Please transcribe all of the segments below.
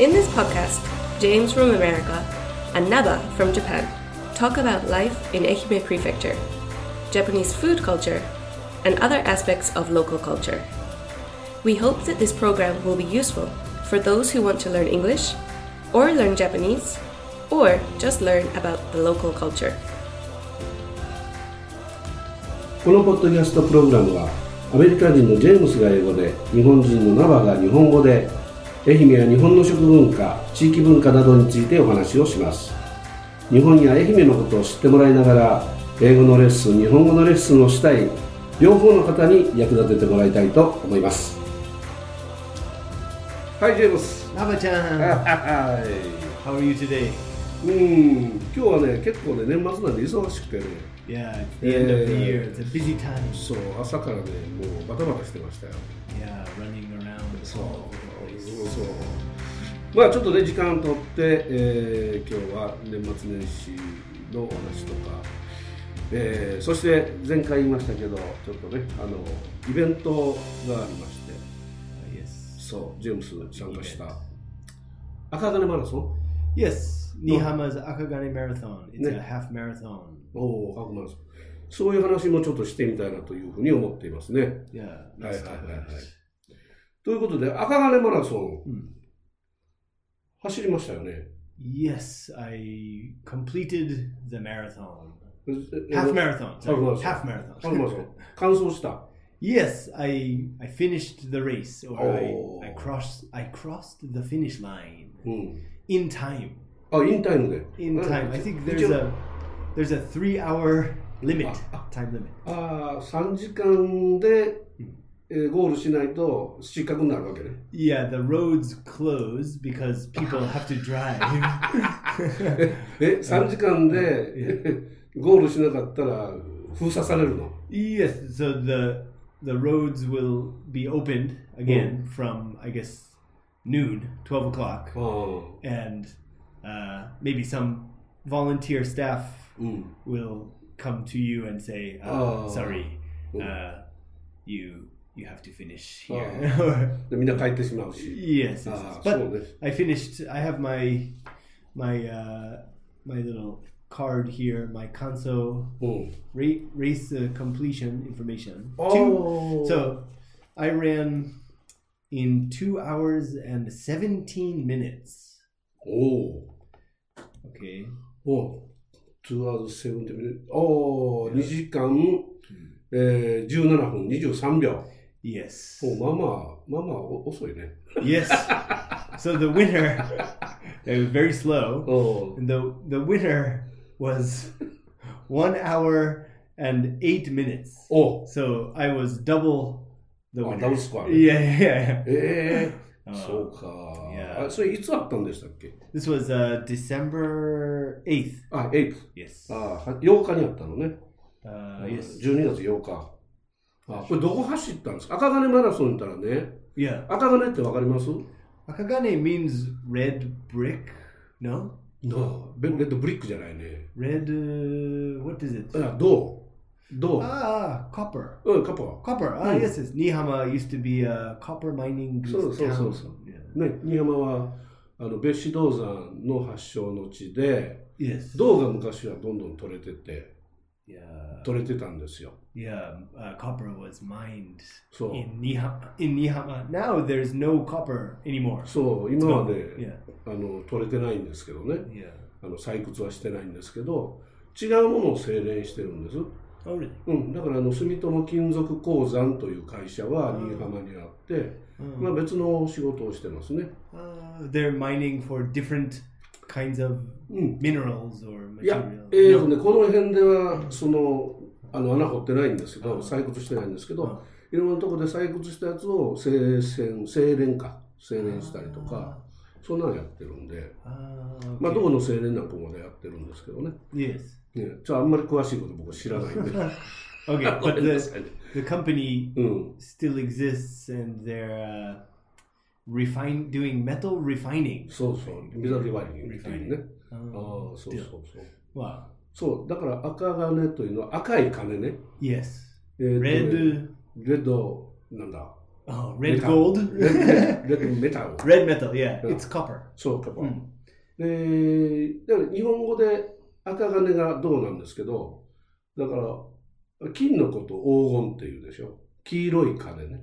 In this podcast, James from America and Naba from Japan talk about life in Ehime Prefecture, Japanese food culture, and other aspects of local culture. We hope that this program will be useful for those who want to learn English, or learn Japanese, or just learn about the local culture. このポッドキャストプログラムはアメリカ人のジェームスが英語で日本人のナバが日本語で 愛媛や日本の食文化地域文化などについてお話をします。日本や愛媛のことを知ってもらいながら英語のレッスン日本語のレッスンをしたい両方の方に役立ててもらいたいと思います。はいジェームス Naba-chan, はい。How are you today? うん今日はね結構ね年末なんで忙しくてね Yeah, そう、朝からね、もうバタバタしてましたよ。まあちょっとね、時間とって、えー、今日は年末年始の話とか、えー、そして前回言いましたけど、ちょっとね、あの、イベントがありまして、uh, yes. そう、ジェームス参加した。赤金マラソン ?Yes, 新居浜。おおハーフマラソンそういう話もちょっとしてみたいなというふうに思っていますね Yeah, はいはいはいはい.ということで赤金マラソン、うん走りましたよね Yes, I completed the marathon. え Half marathon. Half marathon. Half marathon. 完走した yes, I I finished the race, or Oh. I, I crossed I crossed the finish line うん。in time. あ、インタイムで。In うん time, I think 一 there's 応 a there's a three hour limit, Ah, time limit. ああ、3時間で、うんえーゴールしないと失格になるわけね。 Yeah, the roads close because people have to drive. え、3時間でゴールしなかったら封鎖されるの yes, so the the roads will be opened again from I guess noon, twelve o'clock, ああ。 and uh, maybe some volunteer staff mm. will come to you and say, oh, oh. "Sorry, uh, you you have to finish here." yes, yes, yes. But I finished. I have my my uh, my little card here, my console race uh, completion information. Oh. Two. so I ran in two hours and 17 minutes. Oh. Okay. Oh. おお2 hours 70 minutes。おお2時間、えー、17分23秒。 Yes. おまあまあ、まあまあお遅いね。 Yes. so the winner, it was very slow. お And the the winner was one hour and eight minutes. お So I was double the あ、 winner. ダブルスコアね。 Yeah, yeah, ええ yeah. そうか。yeah. あそれいつあったんでしたっけ？This was uh, December 8th. あ、8。Yes. あは8日にあったのね。Uh, yes. 12月8日。あ、これどこ走ったんですか？赤金マラソン言ったらね、Yeah. 赤金ってわかります？Akagane means red brick? No? なあベレッドブリックじゃないね。Red. Uh, what is it? あ、銅。銅。Ah, copper. うん、カポ。Copper. Ah, Hmm. yes, yes. Nihama used to be a copper mining So- so- town. so- so. Yeah. ね、新山は、あの、別子銅山の発祥の地で、Yes. 銅が昔はどんどん取れてて、Yeah. 取れてたんですよ。Yeah. Uh, copper was mined そう。in Nihama. In Nihama. Now there's no copper anymore. そう、今はね、Yeah. あの、取れてないんですけどね。Yeah. あの採掘はしてないんですけど違うものを精錬してるんです、Oh? うん、だからあの住友金属鉱山という会社はうん。新居浜にあって、Oh. まあ、別の仕事をしてますね、Uh, they're mining for different kinds of うん、minerals or いや materials. えーと.ね、この辺ではそのあの穴掘ってないんですけどうん。採掘してないんですけうん。どいろんなところで採掘したやつを精錬精錬か精錬したりとかそんなのやってるんで、Ah, まあ.どこの精錬なんかまでやってるんですけどね Yes. ねちょあんまり詳しいこと僕知らないんで Okay, ご but the, the company うん still exists and they're uh, refine doing metal refining. そうそう、メダルリワイリングっていうね。あ Oh, あ、そう.そうそう。Wow. そう、だから赤金というのは赤い金ね。Yes. えーとね Red. レッド、なんだ、Oh, メ red タル gold. レッドレッドメタル red metal, yeah. It's copper. そうカパ、うんでだから日本語で赤金が銅なんですけどだから金のこと黄金っていうでしょ黄色い金ね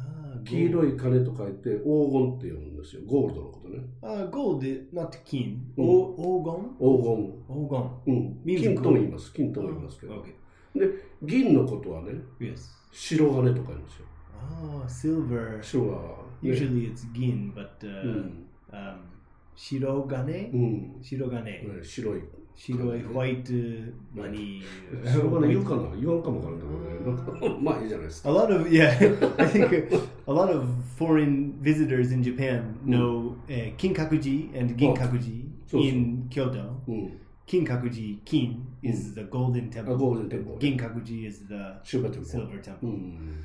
Ah, 黄色い金と書いて黄金って読むんですよゴールドのことね Uh, gold, is not kin. Mm. O- ogon? 黄金 Ogon. うん、金とも言います金とも言いますけ Oh, ど、okay. 銀のことはね.白金とか言うんですよ Oh, silver. Sure. Usually yeah. it's gin, but uh, mm. um, shirogane. Mm. Shirogane. Shiroi. Shiroi, white uh, money. Ah. a lot of, yeah, I think uh, a lot of foreign visitors in Japan know uh, kinkakuji and ginkakuji oh. in Kyoto. Mm. Kinkakuji Kin is mm. the golden temple. A golden temple. Ginkakuji is the Shiba temple. silver temple. Mm.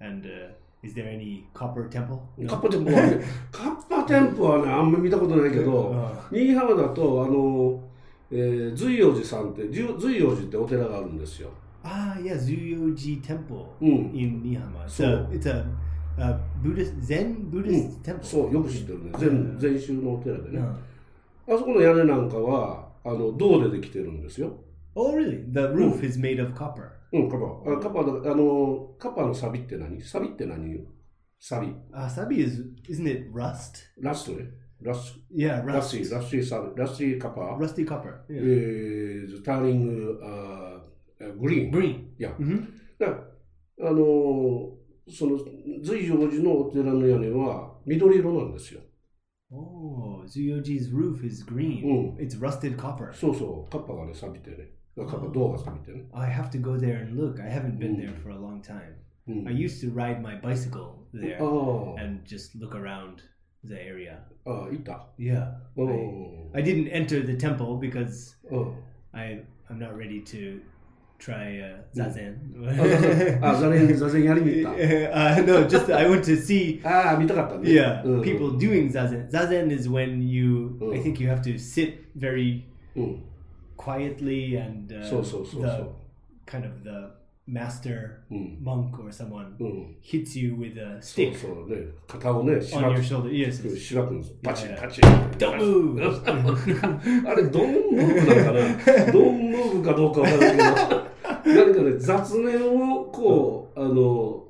And uh, is there any copper temple? カッパ店舗はね、カッパ店舗はね、あんまり見たことないけど、新居浜だと、あの、えー、随陽寺さんって、随陽寺ってお寺があるんですよ。Ah, yeah, Zuyoji Temple うん。in Nihama. It's a, it's a, a Buddhist Zen Buddhist うん temple. そう、よく知ってるね。全全宗のお寺でね。Uh, あそこの屋根なんかは、あの、銅でできてるんですよ。Oh, really? The roof is made of copper. うん、カッパ。あカッパだ、あの、カッパのサビって何サビって何言うサビ。Uh, sabi is isn't it rust? ラストね。ラス Yeah, ラッ rust. シー、ラッシーサビ、ラッシーカッパ。Rusty copper. え Yeah. ー、ターリング、あーグリーン。Green. いや、hmm だあのーその随陽寺のお寺の屋根は緑色なんですよ。Oh, Zuyoji's roof is green. Mm. It's rusted copper. そうそう、カッパがね、錆びてね。カッパ、銅が錆びてね。 I have to go there and look. I haven't been Mm. there for a long time. うん、 I used to ride my bicycle there あ and just look around the area. あ、ああ、いた。 Yeah. う I, ん I didn't enter the temple because うん、 I I'm not ready to try uh, zazen. あ、座禅、座禅やりに行っ uh, no, just I went to see た。ああ、見たかったね。 yeah うん、 people doing zazen. Zazen is when you I Mm. think you have to sit very うん。 quietly and uh, そうそうそう the kind of the master うん。monk or someone うん。hits you with a そう stick そうね。肩をね、し on ば your く。shoulder. Yes. yes. しばくんです。パチン Yeah. パチン。Don't move. あれ、ドンムーブなのかなドンムーブかどうかわからないけど、何かね、雑念をこう、あの、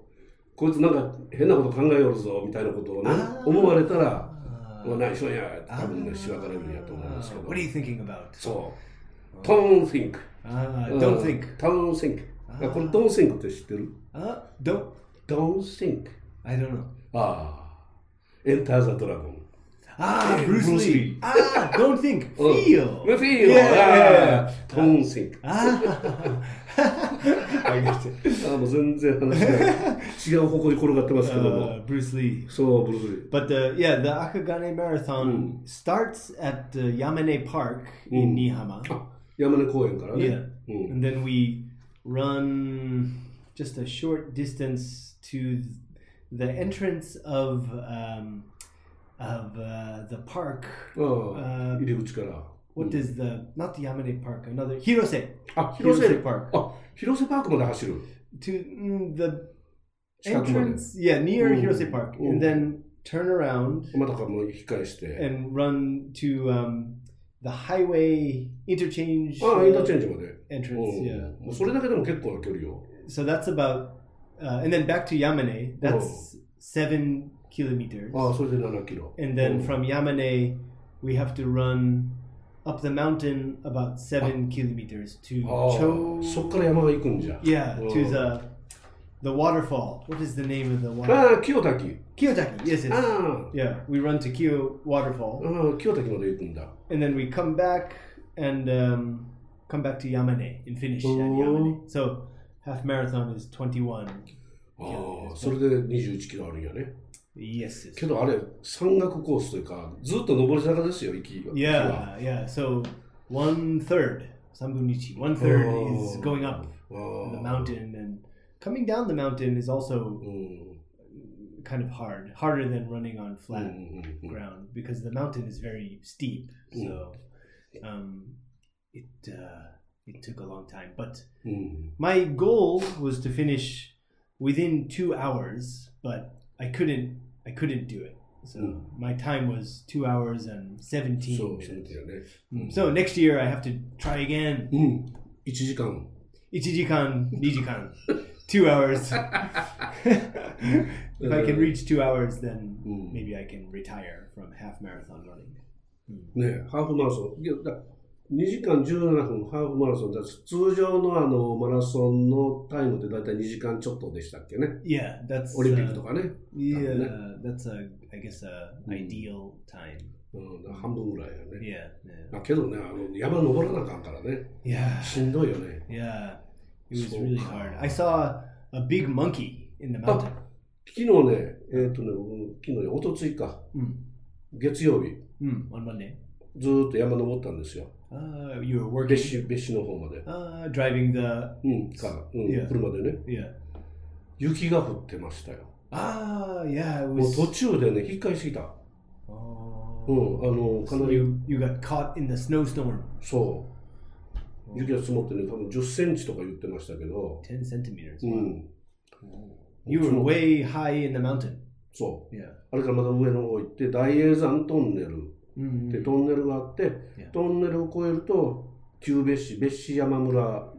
こいつなんか変なこと考えよるぞみたいなことをねあ、ー思われたら、Uh, まあ、何しろんや、多分ね、しばかれるんやと思うんですけ uh, ど what are。you thinking about? そう。don't think. Uh, うん don't think. don't think. あーこれ don't think って知ってる Uh, don't. ?don't think. I don't know. ああ。enter the dragon. Ah, Hey, Bruce, Bruce Lee. Lee. Ah, don't think. うん Feel. feel. Yeah, あ yeah, あ don't think. Ah. I get it. ああ、もう全然話が違う方向に転がってますけども。 Uh, Bruce Lee. そう、ブルースリー。 But uh, yeah, the Akagane Marathon starts at the Yamane Park in Nihama. あ、山根公園から Yeah. ね。うん。 And then we run just a short distance to the entrance of um, of uh, the park. ああ、入り口から。 What is the not the Yamane Park? Another Hirose あ、広瀬 Hirose Park あ、広瀬パークまで走る。 to mm, the 近くまで。 entrance. Yeah, near Ooh. Hirose Park, Ooh. and then turn around またかも引き返して。 and run to um, the highway interchange ああ、インター uh, チェンジまで。 entrance. うん Yeah. もうそれだけでも結構な距離よ。 So that's about, uh, and then back to Yamane. That's seven kilometers, ああ、それで7キロ。 and う then ん from Yamane, we have to run up the mountain about seven kilometers to ああ、 Cho. そっから山が行くんじゃ。 Yeah, うん to the the waterfall. What is the name of the water? ああ、清滝。 Kiyotaki. Yes, yes. あ Yeah, we run to Kiyo あ、 waterfall, ああ、清滝まで行くんだ。 and then we come back and um, come back to Yamane and finish at Oh. Yamane. So half marathon is twenty-one. ああ、それで21キロあるんやね。 Yes. yes. けどあれ、山岳コースというか、ずっと上り坂ですよ、行きは。 Yeah, yeah. So one third, Sambunichi, one third is Oh. going up あ the あ mountain, and coming down the mountain is also うん。 kind of hard, harder than running on うん flat うんうん ground because the mountain is very steep. So um, it uh, it took a long time, but うん。 my goal was to finish within two hours, but I couldn't I couldn't do it. So Mm. my time was two hours and 17そう、そう minutes. だよね。 So next year I have to try again. うん。1時間。 Ichijikan, nijikan, two hours. if I can reach two hours, then Mm. maybe I can retire from half marathon running. ねハーフマラソン。いやだ2時間17分ハーフマラソンだ通常のあのマラソンのタイムって大体2時間ちょっとでしたっけね。Yeah, that's オリンピックと uh, かね。yeah, that's a I guess a Mm. ideal time. うん、半分ぐらいやね。Yeah, yeah, だけどね、あの山登らなあかんからね。yeah, しんどいよね。yeah. It was So really hard. I saw a big monkey in the mountain. 昨日ね、えっ、とね、うん昨日ね、おとついか、Mm. 月曜日、Mm, on Monday. ずーっと山登ったんですよ。Uh, you were working, 別紙、別紙の方まで。uh, driving the うん、か、うんいや車でね。yeah. 雪が降ってましたよ。Ah, yeah. It もう.途中でね、引っ返しすぎた。Oh. うん、あの、か So なり、you you got caught in the snowstorm. そう。雪が積もってね、多分10センチとか言ってましたけど、10 centimeters. う Wow. ん。You were way high in the mountain. そう。あれからまた上の方行って、大栄山トンネル Mm. ってトンネルがあって.トンネルを越えると、旧別市、別市山村.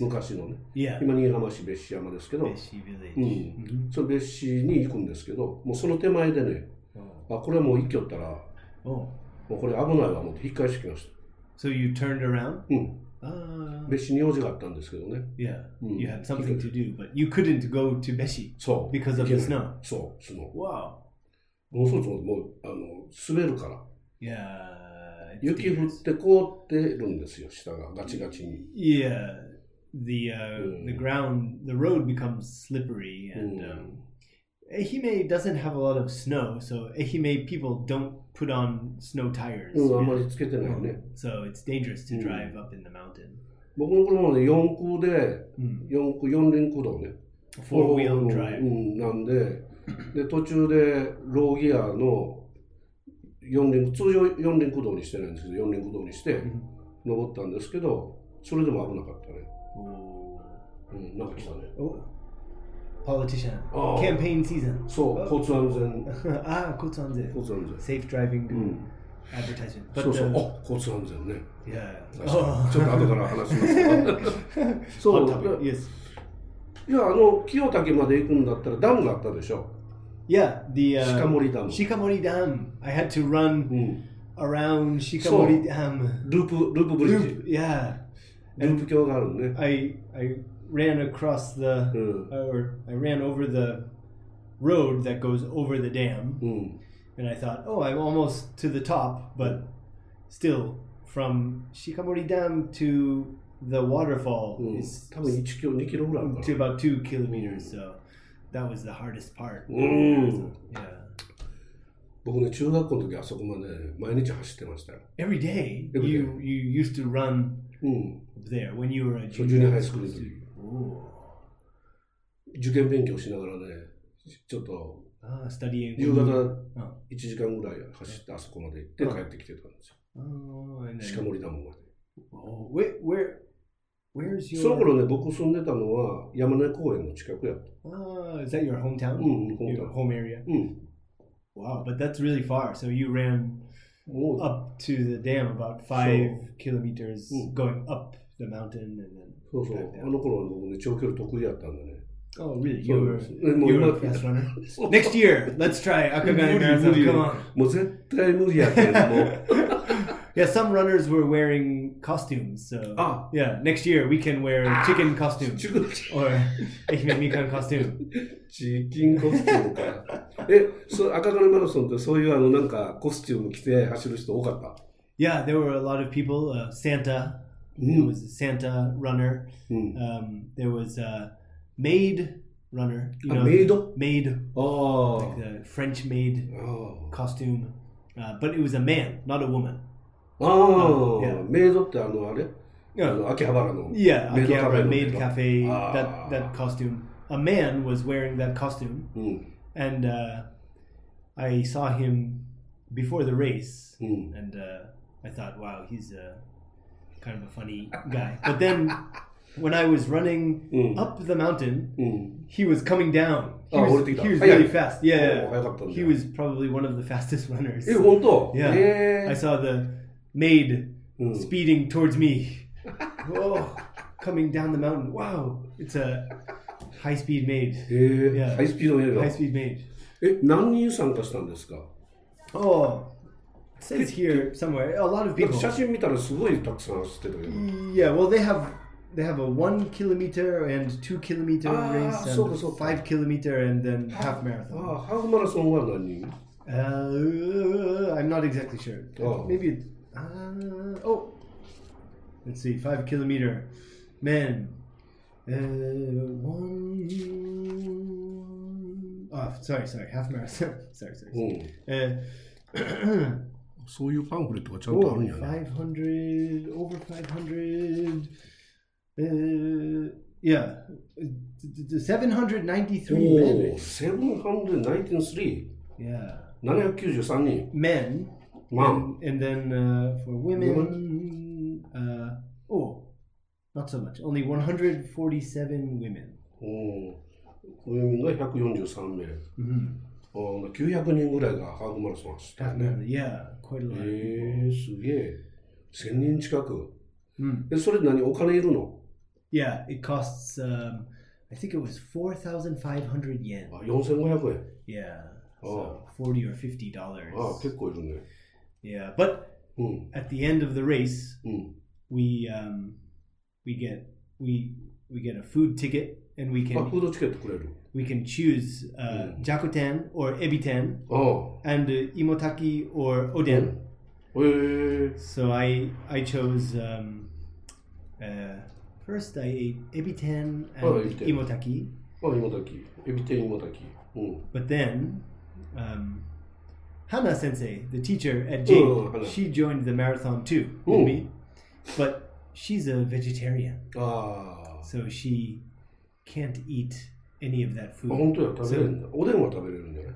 昔のね.今、新居浜市別市山ですけど、ん、Mhm. その別市に行くんですけど、もうその手前でね、Oh. あ、これはもう行きよったら、oh. もうこれ危ないわ思って引っ返してきました。So you turned around? うん。Ah. 別紙に用事があったんですけどね。Yeah. Mm. You had something to do, but you couldn't go to Beshi そう。because of the snow. そう、スノー。Wow. もうそうそう、もう、あの、滑るから。Yeah. 雪降っ.て凍ってるんですよ、下がガチガチに。Yeah. The uh, Mm. the ground, the road becomes slippery, and Mm. um, Ehime doesn't have a lot of snow, so Ehime people don't put on snow tires. うん、あんま.りつけてないね。So it's dangerous to Mm. drive up in the mountain. 僕の車はね、四駆で、Mm. 四駆、四輪駆動ね。Four wheel うん drive. うん、なんで、で、途中でローギアの四輪、通常四輪駆動にしてないんですけど、四輪駆動にしてうん登ったんですけど、それでも危なかったね。Oh. うん、なんか来たね。Oh. Politician. Oh. Campaign season. そう、Oh. 交通安全、ah, Kotsanze. 交通安全。Safe driving うん、advertisement. But そうそう、the- あ交通安全ね。yeah. ちょっと後から話しますけど。そう Yes. いや、あの、清岳まで行くんだったらダムがあったでしょ。Yeah. The uh, Shikamori Dam. Shikamori Dam. I had to run うん。around Shikamori Dam. ループ、ループブリッジ。Loop, yeah. ループ橋があるね。I I ran across the うん。 or I ran over the road that goes over the dam, うん。 and I thought, oh, I'm almost to the top, but still, from Shikamori Dam to the waterfall うん is 多分1キロ、2キロぐらいあるか to な。 about two kilometers. So that was the hardest part. うん。 Yeah. 僕ね、中学校の時あそこまで毎日走ってましたよ。 Every day, Every you you used to run うん。 there when you were a So junior junior high high school 受験勉強しながらね、ちょっと Ah, studying. 夕 when 方 you- 1時間ぐらい走ってあそこまで行ってうん帰ってきてたんですよ。Oh, 鹿森ダムまで。oh, where where where's your? その頃ね、僕住んでたのは山根公園の近くやった。Ah, is that your hometown? うん、本 Your 当 home area? うん。Wow, but that's really far. So you ran up to the dam about five kilometers, Mm. going up the mountain and then そうそう。あ.の頃は僕ね、長距離得意やったんでね。Oh, really? Eh, Next year, let's try Akagane 無理 Marathon. 無理 Come on. もう絶対無理やけども Yeah, some runners were wearing costumes. So あ yeah, next year we can wear chicken costume チキン or Ehime Mikan costume. チキンコスチュームか。え、そう赤金マラソンってそういうあのなんかコスチューム着て走る人多かった。Yeah, there were a lot of people. Uh, Santa, there Mm. was a Santa runner. うん。 Um, there was a maid runner. You A know, maid? maid, あ like the French maid あ。 costume. Uh, but it was a man, not a woman. ああ。 Yeah. メイドってあのあれあ Yeah, の秋葉原の。 yeah, メイドカフェ Akihabara の maid メイド cafe. Ah. That that costume. A man was wearing that costume, うん。 and uh, I saw him before the race, うん。 and uh, I thought, wow, he's a kind of a funny guy. But then when I was running mm. up the mountain, mm. he was coming down. He, oh, was, he was oh, really fast. Yeah, oh, he was probably one of the fastest runners. Yeah. yeah, I saw the maid mm. speeding towards me. oh, coming down the mountain. Wow, it's a high speed maid. Yeah, high speed maid. High speed maid. Eh, え、何人参加したんですかああ、says here somewhere. A lot of people. 写真見たらすごいたくさん走ってたけど。 Yeah, well, they have they have a one kilometer and two kilometer Ah, race and so- so- five kilometer and then half あ marathon. あ、ハーフマラソンは何人 Uh, I'm not exactly sure. Oh. Maybe it. Uh, oh, let's see. Five kilometer, men. Uh, one. Oh, sorry, sorry. Half marathon. sorry, sorry. うん。 Uh, そういうパンフレットがちゃんとあ oh, るんやね。 500 over 500. Uh, yeah, Uh, the 793 お men. お、793? Yeah, 793人。 men. Mom. And, and then uh, for women, uh, oh, not so much. Only 147 women. おウィメンが143名。 Mm-hmm. あ 900人ぐらいがハーフマラソン走ったよね。 Yeah, quite a lot. of えー、すげえ。1000人近く。 Mm. え、それ何お金いるの Yeah, it costs. Um, I think it was 4,500 yen. あ、4500円。 Yeah, Oh. so 40 or 50 dollars. あ、結構いるね。 Yeah, but うん。 at the end of the race, うん。 we um, we get we we get a food ticket and we あ、 can フードチケットくれる。 we can choose uh, jakuten or ebiten あ and uh, imotaki or oden. あ。えー、 So I I chose um, uh, first I ate ebiten and Oh, ebiten. imotaki, あ、芋炊き。エビ天芋炊き。うん。 but then um, Hana Sensei, the teacher at Jade, Oh, Hana. she joined the marathon too with Oh. me, but she's a vegetarian, ああ。 so she can't eat any of that あ、 food. 本当や、食べれるんだ。おでんは食べれるんじゃない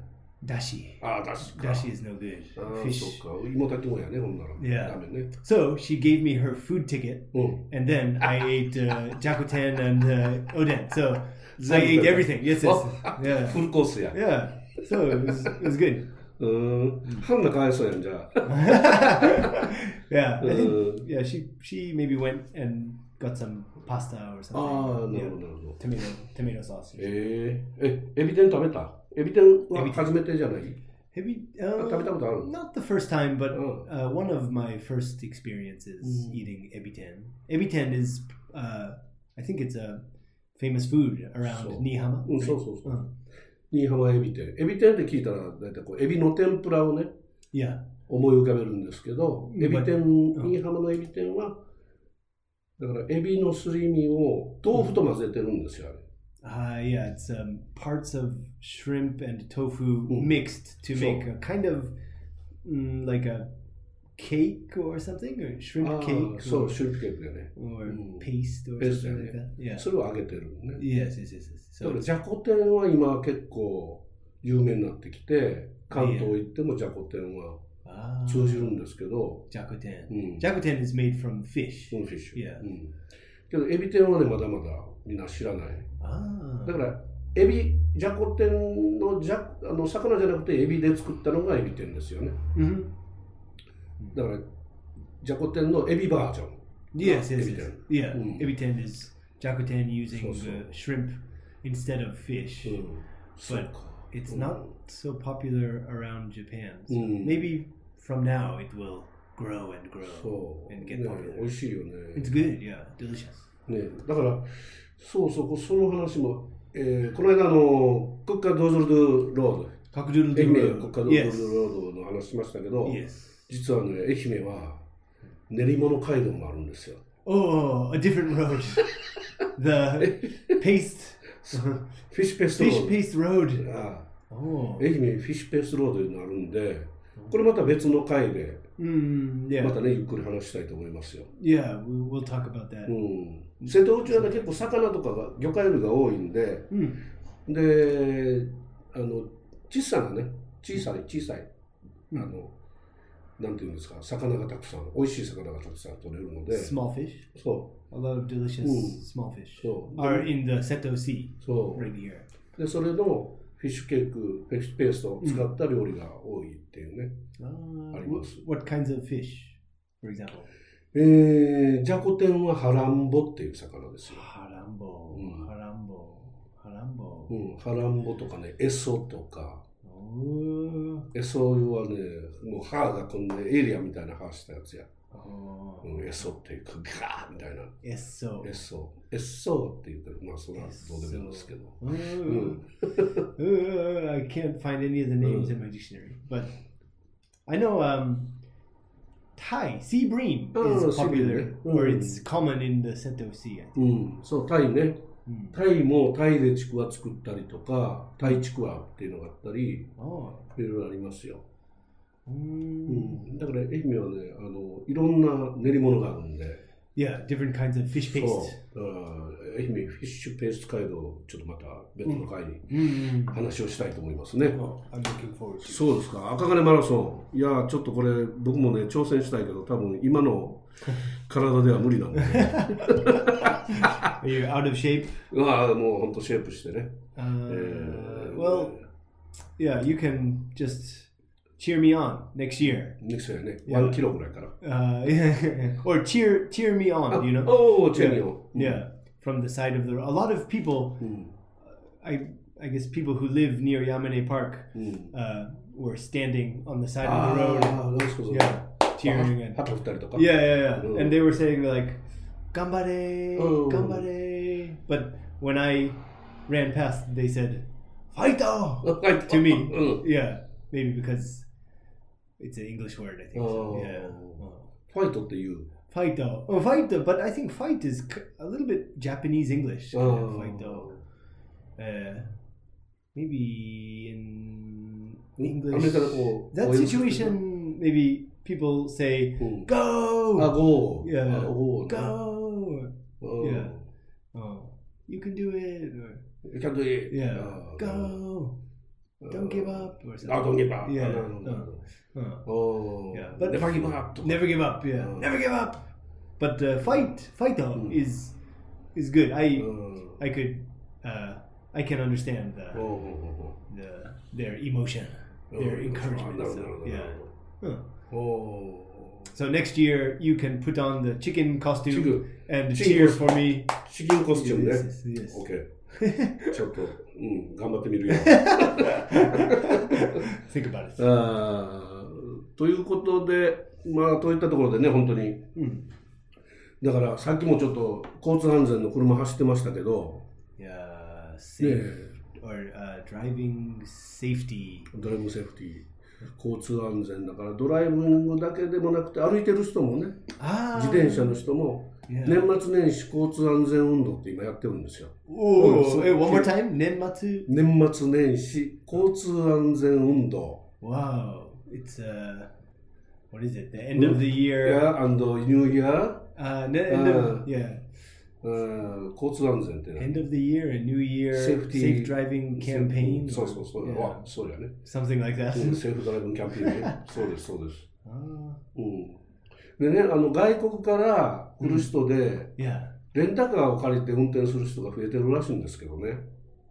Dashi. ああ、だしか。 Dashi is no good. ああ、 Fish. そっか。芋炊きもやね、ほんなら。 Yeah. ダメね。 So she gave me her food ticket, うん。 and then I ate uh, jakuten and uh, oden. So I Zen ate food. everything. Yes, yes, あ yeah, フルコースや。 yeah. So it was, it was good. うーん。ハンナかわいそうやん、じゃあ。 yeah, I think, Uh, yeah. She she maybe went and got some pasta or あ something. あ、な Yeah. るほど、 テメロ、テメロサース。ええー、え、エビ天食べた？エビ天は初めてじゃない？エビ、uh, 食べたことある Not the first time, but、うん uh, one of my first experiences eating エビ天。エビ天 is,、uh, I think it's a famous food around う新浜、right? うん。そうそうそう。うん、新浜エビ天。エビ天って聞いたら、だいたいこう、エビの天ぷらをね、yeah. 思い浮かべるんですけど、エビ天、新浜のエビ天は、だからエビのすり身を豆腐と混ぜてるんですよ、あれ。Uh, yeah, it's um, parts of shrimp and tofu Mm. mixed to make a kind of mm, like a cake or something, or shrimp あ cake, あ、そう、or, シュリンプケーキだね。or Mm. paste or something like that. Yeah. それを揚げてるね。Yes, yes, yes. yes. だから、じゃこ天は今結構有名になってきて、関東行ってもじゃこ天は ah, 通じるんですけど。弱点。うん、弱点 is made from fish. フィッシュ。Yeah. うん。けど、エビ天はね、まだまだみんな知らない。あだから、エビ、ジャコテンの,ジャあの魚じゃなくてエビで作ったのがエビ天ですよね。うん、だから、ジャコテンのエビバージョン。Yes, yes, yes. エビ天 is ジャコテン using そうそう shrimp instead of fish.、うん、But it's not so popular around Japan.、So、maybe、うん from now it will grow and grow そう。and ね get popular. 美味しいよね。It's good, yeah, delicious. ね、だから、そうそう、その話も、えーこの間あの、国家ドーズルドゥロード、Cockdoodle 愛媛 doo. 国家ドーズル Yes, ドロードの話しましたけど、yes. 実はね、愛媛は練り物街道もあるんですよ。Oh, a different road. the paste, フィッシュペーストロ fish ー paste road. ド。あ Oh, あ愛媛フィッシュペーストロードになるんで、これまた別の回で、mm, またね、ゆっくり話したいと思いますよ。yeah. We, we'll talk about that. うん。瀬戸内はね、結構魚とかが、魚介類が多いんで、Mm. で、あの、小さなね、小さい、小さい、あの、なんていうんですか、魚がたくさん、美味しい魚がたくさん取れるので、Small fish？そ A lot of delicious Mm. small fish So- are in the Seto Sea う、そ right here. う。で、それのフィッシュケーク、フィッシュペーストを使った料理が多いっていうね。Uh, Arimasu. what, what kinds of fish, for example? えー、ジャコテンはハランボっていう魚ですよ。Harambo, Mm. harambo, harambo. うん、ハランボとかね、エソとか、Oh, エソはね、もう歯がこんでエイリアンみたいな歯したやつや。うん、エッソっていうかガみたいな。エッソエッソエッソって言うからまあそれはどうでもいいんですけど。I can't find any of the names、in my dictionary. But I know、um, タイ、sea bream、そうタイね、タイもタイでちくわ作ったりとかタイちくわっていうのがあったりいろいろありますよ、う Mm. ん、だから愛媛はね、あの、いろんな練り物があるんで、Yeah, different kinds of fish そう paste.。だから愛媛フィッシュペースト街道、ちょっとまた別の回に Mm. 話をしたいと思いますね。Oh. そうですか。赤金マラソン。いや、ちょっとこれ、僕もね、挑戦したいけど、多分今の 体では無理なんで。Are you out of shape? うわもう本当シェイプしてね。Uh, えー well, yeah, you can just cheer me on next year. ネクストやね、いや1キロぐらいから。 Uh, or cheer cheer me on, you know? おお、チェミオ。 Yeah, from the side of the. A lot of people, うん。 I I guess people who live near Yamane Park, うん。 uh, were standing on the side あ of the road. あ、なんすかそれ。 Yeah, cheering and 旗振ったりとか。 yeah, yeah, yeah. Mm. And they were saying like, "Gambare, Oh. gambare." But when I ran past, they said, "Fight!" はい。 to me. うん。 Yeah, maybe because it's an English word, I think. Oh. So. Yeah. Oh. Fight of you. Fight. Oh, fight. But I think fight is a little bit Japanese English. Oh. Fight of. Uh, maybe in English. that situation, maybe people say, go! Ah, go! Yeah. Ah, go! Oh. Yeah. Oh. You can do it. Or, you can do it. Yeah. Oh, go don't give uh, up or something. Oh, don't give up. Yeah. Oh, no, no, no, uh, uh. oh. Yeah. But never give up. Never give up. Yeah. Oh. Never give up. But uh, fight, fight on hmm. is is good. I oh. I could uh, I can understand the, oh. the their emotion, their encouragement. So, yeah. Huh. Oh. So next year you can put on the chicken costume chicken. and chicken cheer costume. for me. Chicken costume. Yes. yes, yes. Okay. ちょっと、うん、頑張ってみるよ。Think about it. あーということで、まあ、といったところでね、本当に。Mm. だから、さっきもちょっと交通安全の車走ってましたけど、Yeah, ね safe or uh, driving safety. ドライブセーフティー、交通安全だから、ドライビングだけでもなくて、歩いてる人もね、Ah, 自転車の人も.年末年始交通安全運動って今やってるんですよ。Oh, so- hey, one more time. Nenmatsu. 年末年始交通安全運動。Wow, it's uh, what is it? The end of the year. Yeah, and New Year、Uh, end of, Uh, yeah, うん交通安全ってね end of the year and New Year Safety- safe driving campaign. そうそうそう、そうやね。something like that. うんセーフドライブキャンペーンね。そうです、そうです。Ah, うん。でね、あの外国から来る人で.レンタカーを借りて運転する人が増えてるらしいんですけどね。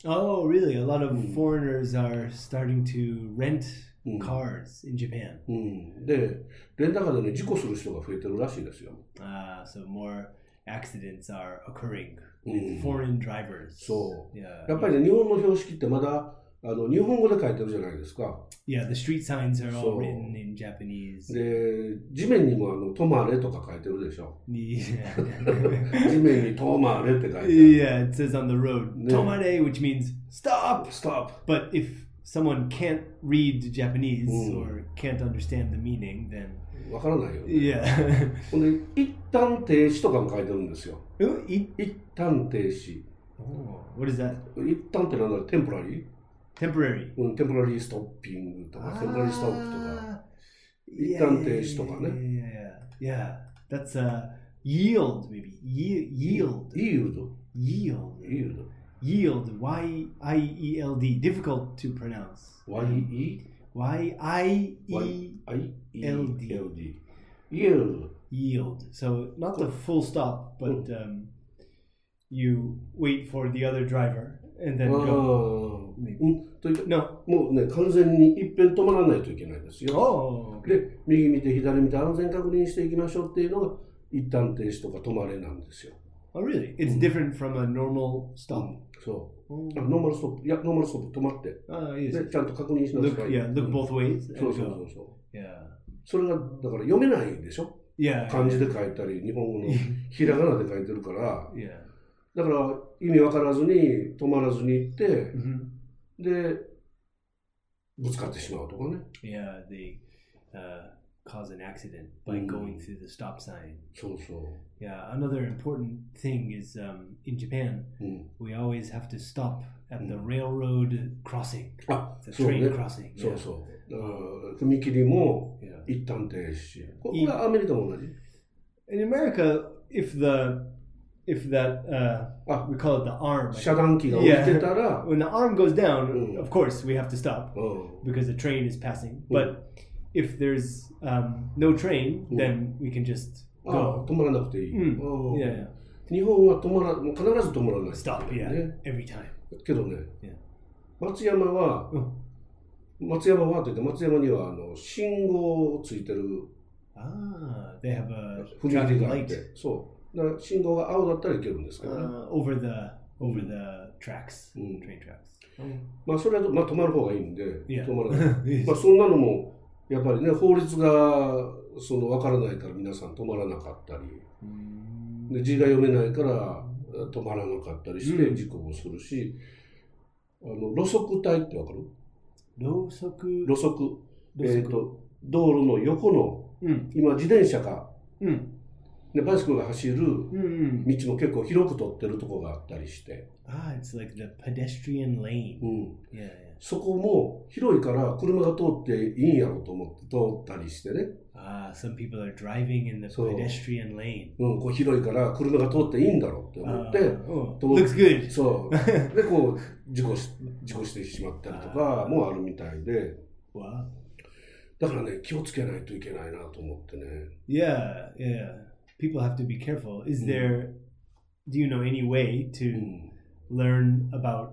Oh, really? A lot of Mm. foreigners are starting to rent Mm. cars in Japan. うん。で、レンタカーでね、事故する人が増えてるらしいですよ。Ah, so more accidents are occurring with Mm. foreign drivers. そう。やっぱりね、日本の標識ってまだ、あの日本語で書いてるじゃないですか。Yeah, the street signs are all written in Japanese. で、地面にもあの、止まれとか書いてるでしょ。Yeah. 地面に止まれって書いてある。yeah, it says on the road, Yeah. tomare, which means stop. ストップ But if someone can't read Japanese Mm. or can't understand the meaning, then わからないよ、ね。yeah. ほんで、一旦停止とかも書いてるんですよ。Oh, it- 一旦停止。oh, what is that? 一旦ってなんだろうテンポラリーTemporary. うん、テンポラリーストッピングとか、テンポラリーストップとか。 Ah, 一 yeah, 旦 yeah, 停止とか yeah, ね。 yeah, yeah, yeah. That's uh, yield, maybe. Ye- yield. イールド Yield. イールド Yield. Y I E L D. Difficult to pronounce. ?YE? Y I E I E L D. L D yield yield. So not the full stop, but um, you wait for the other driver And then あ go. ーうんとい.もうね完全にいっぺん止まらないといけないですよ Oh. で右見て左見て安全確認していきましょうっていうのが一旦停止とか止まれなんですよ Oh, really? It's different from a normal stop. そう Oh. あ normal stop いや normal stop 止まって Ah, yes. でちゃんと確認しなさい Look, yeah, look うん both ways. そうそうそう.そう Yeah. それがだから読めないでしょ？Yeah. 漢字で書いたり日本語のひらがなで書いてるから Yeah. だから意味わからずに止まらずに行って hmm でぶつかってしまうとかね Yeah, they uh, cause an accident by Mm. going through the stop sign. そうそ Yeah, another important thing is um, in Japan, う、うん、we always have to stop at the Mm. railroad crossing, あ the そう train ね crossing. そう.そうだから踏切も.一旦停止これはアメリカも同じ In America, if the if that uh, Ah. we call it the arm, I 遮断機が降りてたら、 when the arm goes down, Mm. of course we have to stop うん、 because the train is passing. But if there's um, no train, Mm. then we can just あ go. 止まらなくていい、うんうん Yeah, yeah. 日本は止まらもう必ず止まらない stop. Yeah, ね、 every time. けどね、 Yeah. 松山は、うん松山はというか松山にはあの信号ついてる Ah, they have a 踏切 traffic があっ light てそうだから 信号が青だったらいけるんですけどね、uh, over the over the tracks, Mm. train tracks. まあそれは、まあ、止まる方がいいんで、Yeah. 止まらない. まあそんなのもやっぱりね法律がその分からないから皆さん止まらなかったり Mm. で字が読めないからえ止まらなかったりしてうん事故をするし、あの路側帯って分かる？Rosoku. 路側、え.ー、と道路の横の Mm. 今自転車が、Mm. ね、バイスクルが走る Mm. 道も結構広く取ってるとこがあったりして、Ah, it's like the pedestrian lane. うん、Yeah, yeah. そこも広いから車が通っていいんやろうと思って通ったりしてね、Ah, some people are driving in the pedestrian lane. うん、こう広いから車が通っていいんだろうって思 Ah, って、oh, と looks good. そう。で、こう、事故し、事故してしまったりとかもあるみたいで、Wow. だからね、気をつけないといけないなと思ってね。Yeah, yeah. People have to be careful. Is Mm. there? Do you know any way う to ん、learn about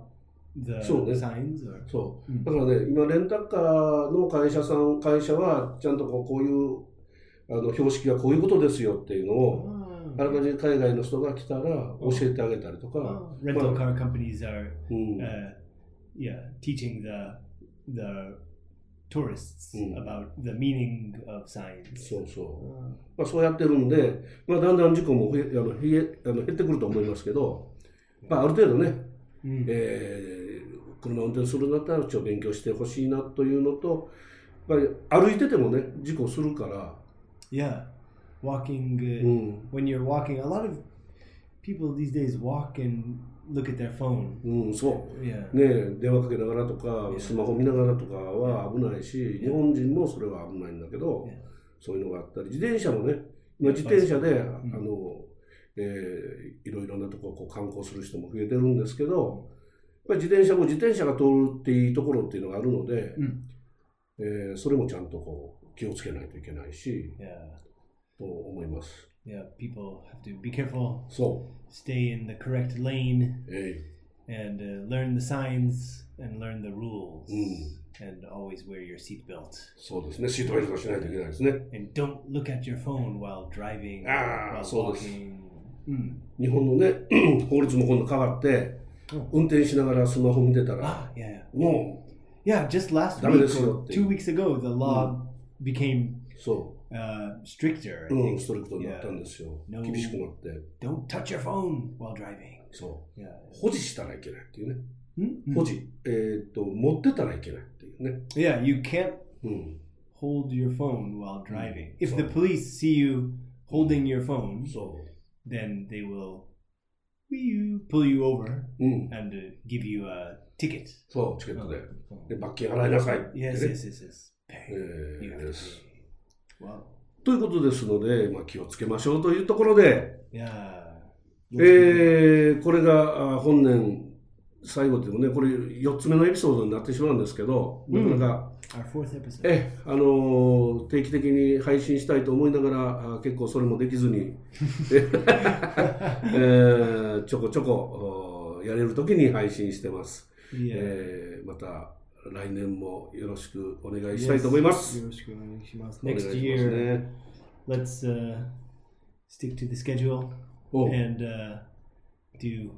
yeah. signs? Or そうう。んだからね、今、レンタカーの会社さん、会社は、ちゃんとこうこういう、あの、標識はこういうことですよっていうのを、Ah, あらかじめ海外の人が来たら教えてあげたりとか、ah, rental car companies are, うん、uh, yeah, teaching the the tourists Mm. about the meaning of signs. そうそう。Ah, まあ、そうやってるんで、まあ、だんだん事故も増えあの増えあの減ってくると思いますけど、まあ、ある程度ね、mm. えー車を運転するんだったら一応勉強してほしいなというのと、やっぱり歩いててもね、事故するから、Yeah, walking. う Uh, ん、When you're walking, a lot of people these days walk and look at their phone. うん、そ Yeah. う。ね電話かけながらとか Yeah.、スマホ見ながらとかは危ないし、日本人もそれは危ないんだけど Yeah.、そういうのがあったり、自転車もね、今自転車で、あんの、えーいろいろなとここう観光する人も増えてるんですけど、やっぱり自転車も自転車が通るっていいところっていうのがあるので、うんえーそれもちゃんとこう気をつけないといけないし、Yeah. と思います。Yeah. People have to be careful, そ stay in the correct lane, う。え and uh, learn the signs and learn the rules, Mm. and always wear your seatbelt. そうですね。シートベルトしないといけないですね。 And don't look at your phone while driving, Ah, while そうです。 walking. Mm. 日本のね、法律も今度変わって、うん運転しながらスマホ見てたら、 Ah, yeah. も Yeah, just last ダメ week ですよ or っていう two weeks ago, the law became う、そ uh, stricter. I う、うん、 think. ストリクトになったんですよ。 Yeah. 厳しくなって、 Don't touch your phone while driving. そ Yeah. う、保持したらいけないっていうね。 Hmm? 保持、えーっと、持ってたらいけないっていうね。 Yeah, you can't うん、 hold your phone while driving. If So- the police see you holding your phone, そ then they will wee-oo, pull you over う、うん、 and uh, give you a ticket. そう、チケットで。 Oh. で、罰金払いなさいってね。 Yes, yes, yes, yes. え Pay. You ということですので、まあ、気をつけましょうというところで.えーこれがあ本年最後でもね、これ4つ目のエピソードになってしまうんですけど、なかなか、fourth episode. え、あのー定期的に配信したいと思いながら、あ結構それもできずに、えーちょこちょこおやれる時に配信してます。えーまた来年もよろしくお願いしたいと思います。Yoroshiku onegaishimasu. お願い Next します year, ね。let's uh, stick to the schedule お and uh, do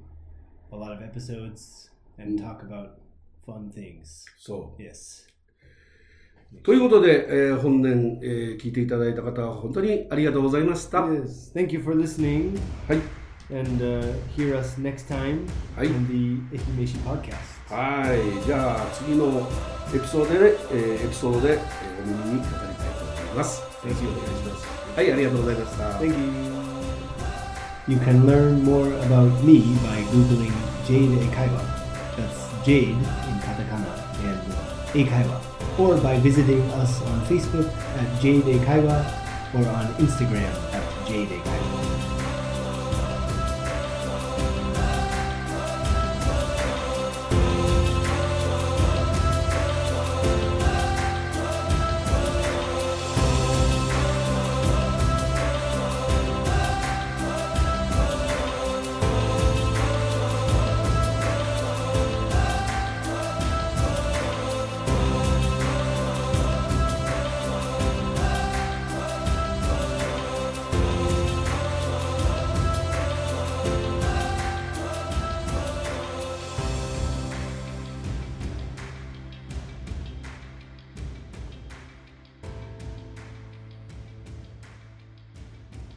a lot of episodes and talk about fun things. そう。Yes. ということで、えー本年、えー聞いていただいた方は本当にありがとうございました。Yes. Thank you for listening はい。and uh, hear us next time Hi. on the Ekimeshi podcast. はい。じゃあ、次のエピソードで、えーエピソードで、えーお耳にかかりたいと思います。ぜひお願いします。はい、ありがとうございました。 Thank you. You can learn more about me by googling Jade Eikaiwa. That's Jade in katakana and Eikaiwa. Or by visiting us on Facebook at Jade Eikaiwa or on Instagram at Jade Eikaiwa.